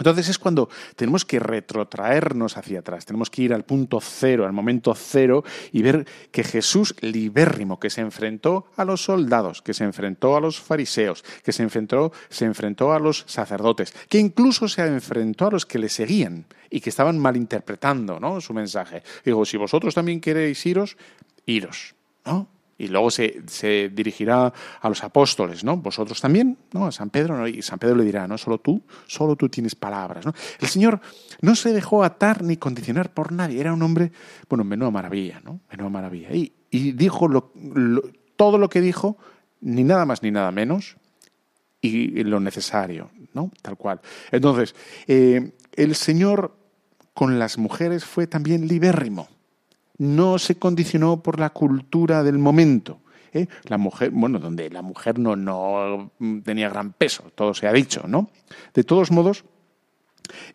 Entonces es cuando tenemos que retrotraernos hacia atrás, tenemos que ir al punto cero, al momento cero y ver que Jesús libérrimo, que se enfrentó a los soldados, que se enfrentó a los fariseos, que se enfrentó, se enfrentó a los sacerdotes, que incluso se enfrentó a los que le seguían y que estaban malinterpretando ¿no? su mensaje. Digo, si vosotros también queréis iros, iros. ¿no? Y luego se, dirigirá a los apóstoles, ¿no? Vosotros también, ¿no? A San Pedro, ¿no? y San Pedro le dirá, no solo tú, solo tú tienes palabras, ¿no? El Señor no se dejó atar ni condicionar por nadie, era un hombre, bueno, menuda maravilla, ¿no? Menuda maravilla. Y, y dijo lo, todo lo que dijo, ni nada más ni nada menos, y lo necesario, ¿no? Tal cual. Entonces, eh, el Señor con las mujeres fue también libérrimo no se condicionó por la cultura del momento. ¿eh? La mujer, bueno, donde la mujer no, no tenía gran peso, todo se ha dicho, ¿no? De todos modos,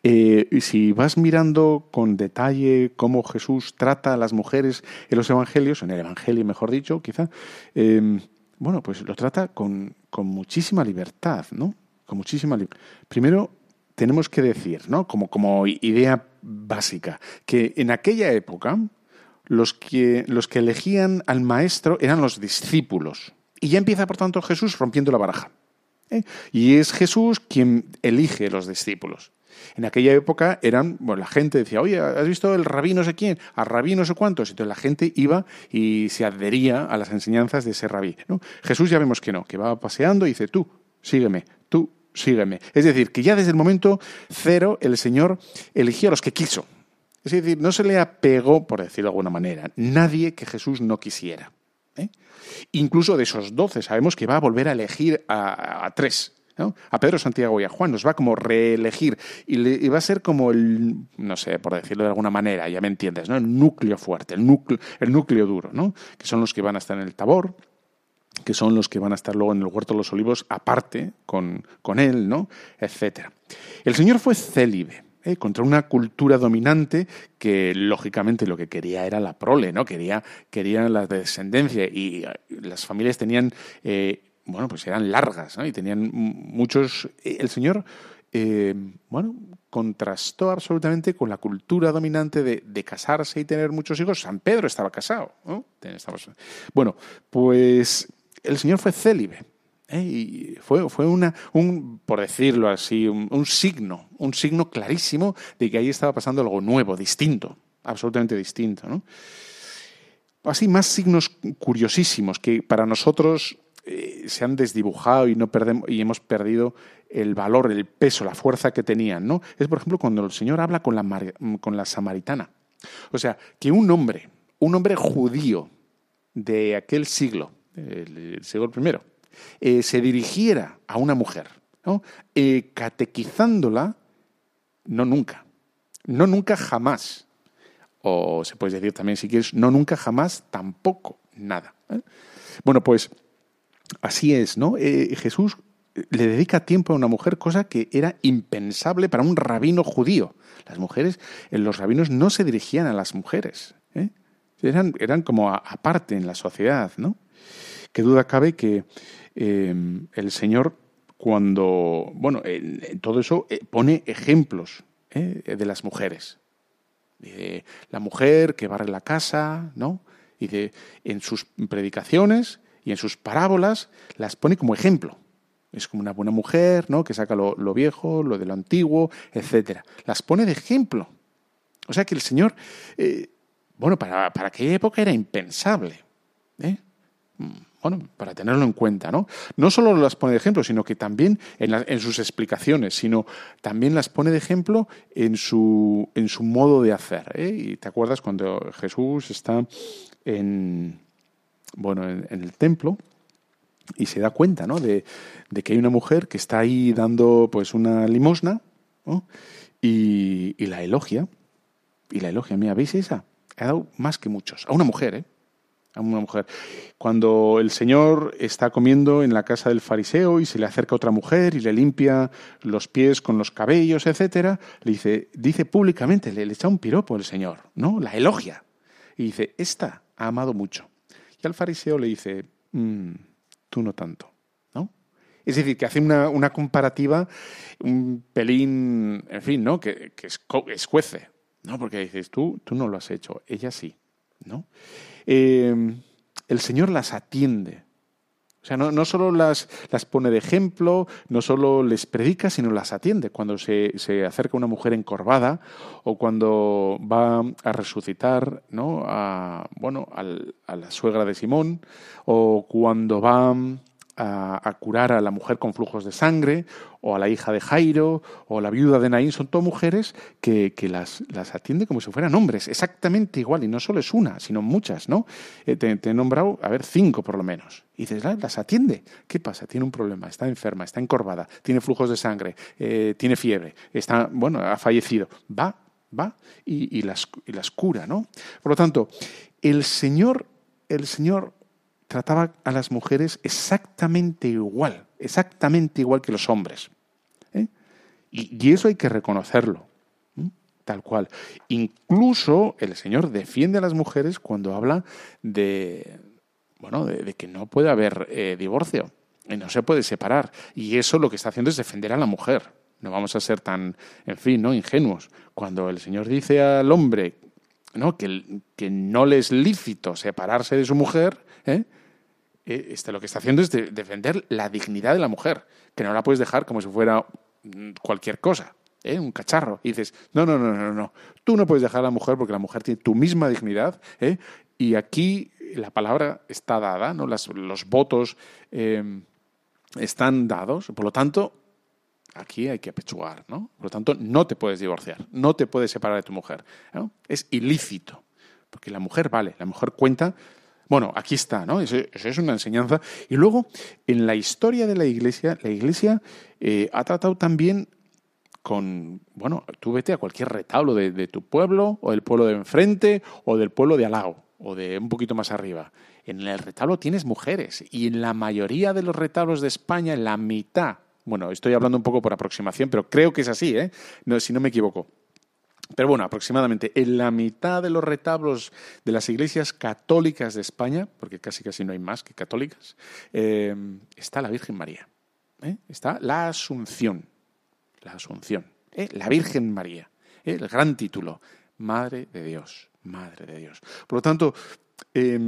eh, si vas mirando con detalle cómo Jesús trata a las mujeres en los evangelios, en el evangelio mejor dicho, quizá, eh, bueno, pues lo trata con, con muchísima libertad, ¿no? Con muchísima libertad. Primero, tenemos que decir, ¿no? Como, como idea básica, que en aquella época, los que, los que elegían al maestro eran los discípulos. Y ya empieza, por tanto, Jesús rompiendo la baraja. ¿eh? Y es Jesús quien elige los discípulos. En aquella época eran, bueno, la gente decía, oye, ¿has visto el rabí no sé quién? A rabí no sé cuántos. Entonces la gente iba y se adhería a las enseñanzas de ese rabí. ¿no? Jesús ya vemos que no, que va paseando y dice, tú, sígueme, tú, sígueme. Es decir, que ya desde el momento cero el Señor eligió a los que quiso. Es decir, no se le apegó, por decirlo de alguna manera, nadie que Jesús no quisiera. ¿eh? Incluso de esos doce sabemos que va a volver a elegir a, tres. ¿no? A Pedro, Santiago y a Juan nos va como reelegir y, va a ser como el, no sé, por decirlo de alguna manera, ya me entiendes, ¿no? El núcleo fuerte, el núcleo, el núcleo duro, ¿no? Que son los que van a estar en el tabor, que son los que van a estar luego en el huerto de los olivos aparte con, con él, ¿no? Etcétera. El Señor fue célibe. ¿Eh? contra una cultura dominante que lógicamente lo que quería era la prole, ¿no? Quería, la descendencia y las familias tenían, eh, bueno, pues eran largas, ¿no? Y tenían muchos... El Señor, eh, bueno, contrastó absolutamente con la cultura dominante de, de, casarse y tener muchos hijos. San Pedro estaba casado, ¿no? Bueno, pues el Señor fue célibe. ¿Eh? Y fue, fue una, un, por decirlo así, un, signo, un signo clarísimo de que ahí estaba pasando algo nuevo, distinto, absolutamente distinto. ¿no? Así, más signos curiosísimos que para nosotros eh, se han desdibujado y, no perdemos, y hemos perdido el valor, el peso, la fuerza que tenían. ¿no? Es, por ejemplo, cuando el Señor habla con la, con la samaritana. O sea, que un hombre, un hombre judío de aquel siglo, el siglo primero, eh, se dirigiera a una mujer, eh, catequizándola, no nunca, no nunca jamás, o se puede decir también si quieres, no nunca jamás, tampoco nada. ¿eh? Bueno, pues así es, ¿no? Jesús le dedica tiempo a una mujer, cosa que era impensable para un rabino judío. Las mujeres, los rabinos no se dirigían a las mujeres, eran, eran como aparte en la sociedad, ¿no? Qué duda cabe que eh, el Señor, cuando, bueno, en, en todo eso eh, pone ejemplos eh, de las mujeres. La mujer que barre la casa, ¿no? Y de, en sus predicaciones y en sus parábolas las pone como ejemplo. Es como una buena mujer, ¿no? Que saca lo, viejo, lo de lo antiguo, etcétera. Las pone de ejemplo. O sea que el Señor, eh, bueno, para, para aquella época era impensable. ¿eh? Bueno, para tenerlo en cuenta, ¿no? No solo las pone de ejemplo, sino que también en, sus explicaciones, sino también las pone de ejemplo en su, en su modo de hacer. ¿eh? Y te acuerdas cuando Jesús está en, bueno, en, el templo y se da cuenta, ¿no? De, que hay una mujer que está ahí dando, pues, una limosna. Y, y la elogia, y la elogia, mira, ¿veis esa? Ha dado más que muchos, a una mujer, ¿eh? A una mujer. Cuando el Señor está comiendo en la casa del fariseo y se le acerca otra mujer y le limpia los pies con los cabellos, etcétera, le dice, dice públicamente, le, echa un piropo el Señor, ¿no? La elogia. Y dice, esta ha amado mucho. Y al fariseo le dice, mmm, tú no tanto, ¿no? Es decir, que hace una, una comparativa un pelín, en fin, ¿no? Que, que escuece, ¿no? Porque dices, tú, tú no lo has hecho, ella sí, ¿no? Eh, el Señor las atiende. O sea, no, no solo las, las pone de ejemplo, no solo les predica, sino las atiende. Cuando se, se acerca una mujer encorvada o cuando va a resucitar ¿no? a, bueno, al- a la suegra de Simón o cuando va a, a curar a la mujer con flujos de sangre o a la hija de Jairo o la viuda de Naín. Son todas mujeres que, que las, las atiende como si fueran hombres, exactamente igual. Y no solo es una, sino muchas, ¿no? Eh, te, te he nombrado, a ver, cinco por lo menos. Y dices, "Ah, las atiende. ¿Qué pasa? Tiene un problema, está enferma, está encorvada, tiene flujos de sangre, eh, tiene fiebre, está, bueno, ha fallecido. Va, va y, y las, y las cura, ¿no? Por lo tanto, el Señor, el Señor trataba a las mujeres exactamente igual, exactamente igual que los hombres. ¿eh? Y, eso hay que reconocerlo, tal cual. Incluso el Señor defiende a las mujeres cuando habla de, bueno, de, que no puede haber eh, divorcio, y no se puede separar. Y eso lo que está haciendo es defender a la mujer. No vamos a ser tan, en fin, ¿no? ingenuos. Cuando el Señor dice al hombre ¿no? que, que no le es lícito separarse de su mujer, ¿eh? Eh, este, lo que está haciendo es de- defender la dignidad de la mujer, que no la puedes dejar como si fuera mm, cualquier cosa, ¿eh? un cacharro. Y dices, no, no, no, no, no, tú no puedes dejar a la mujer porque la mujer tiene tu misma dignidad, y aquí la palabra está dada, ¿no? Los votos eh, están dados, por lo tanto, aquí hay que apechugar, ¿no? Por lo tanto, no te puedes divorciar, no te puedes separar de tu mujer. Es ilícito, porque la mujer vale, la mujer cuenta. Bueno, aquí está, ¿no? Eso, es una enseñanza. Y luego, en la historia de la Iglesia, la Iglesia eh, ha tratado también con, bueno, tú vete a cualquier retablo de, tu pueblo, o del pueblo de enfrente, o del pueblo de al lado, o de un poquito más arriba. En el retablo tienes mujeres, y en la mayoría de los retablos de España, en la mitad, bueno, estoy hablando un poco por aproximación, pero creo que es así, ¿eh? Si no me equivoco. Pero bueno, aproximadamente en la mitad de los retablos de las iglesias católicas de España, porque casi casi no hay más que católicas, eh, está la Virgen María. ¿eh? Está la Asunción. La Asunción. ¿eh? La Virgen María. El gran título. Madre de Dios. Madre de Dios. Por lo tanto, eh,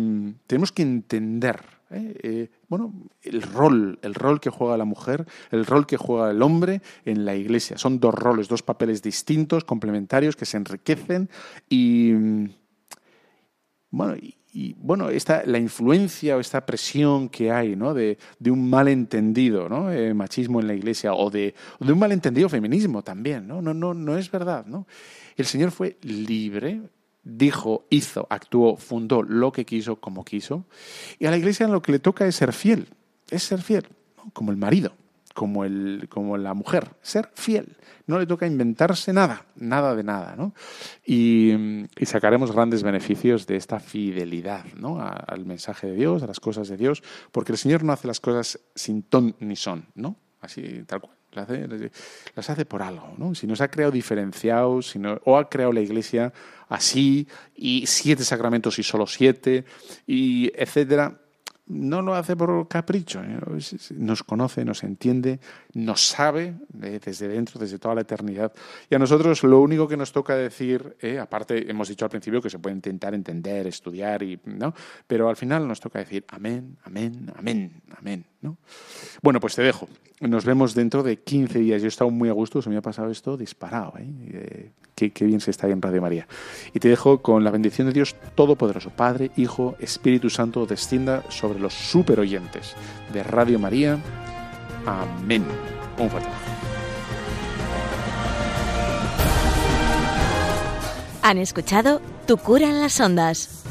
tenemos que entender ¿eh? Eh, bueno, el rol, el rol que juega la mujer, el rol que juega el hombre en la iglesia. Son dos roles, dos papeles distintos, complementarios, que se enriquecen y bueno, y, bueno, esta, la influencia o esta presión que hay ¿no? de, de un malentendido ¿no? Eh, machismo en la iglesia o de, de un malentendido feminismo también, ¿no? No, no, no es verdad. ¿no? El Señor fue libre, dijo, hizo, actuó, fundó lo que quiso, como quiso. Y a la iglesia lo que le toca es ser fiel, es ser fiel, ¿no? como el marido, como, el, como la mujer, ser fiel. No le toca inventarse nada, nada de nada. ¿no? Y, y sacaremos grandes beneficios de esta fidelidad ¿no? Al mensaje de Dios, a las cosas de Dios, porque el Señor no hace las cosas sin ton ni son, ¿no? así tal cual. Las hace, por algo, ¿no? Si nos ha creado diferenciados, si no, o ha creado la Iglesia así, y siete sacramentos y solo siete, y etcétera, no lo hace por capricho. ¿eh? Nos conoce, nos entiende, nos sabe eh, desde dentro, desde toda la eternidad. Y a nosotros lo único que nos toca decir, eh, aparte hemos dicho al principio que se puede intentar entender, estudiar, y, ¿no? pero al final nos toca decir amén, amén, amén, amén. ¿No? Bueno, pues te dejo. Nos vemos dentro de 15 días. Yo he estado muy a gusto, se me ha pasado esto disparado. ¿eh? Qué, qué, bien se está en Radio María. Y te dejo con la bendición de Dios Todopoderoso, Padre, Hijo, Espíritu Santo, descienda sobre los super oyentes de Radio María. Amén. Un fuerte. Han escuchado Tu cura en las ondas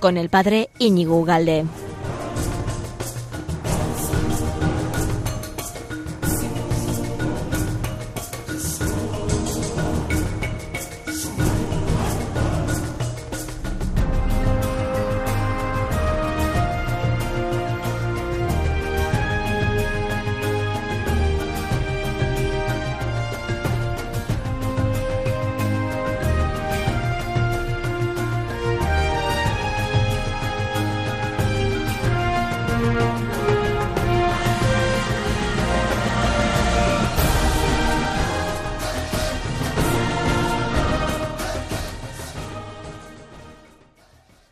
con el padre Íñigo Ugalde.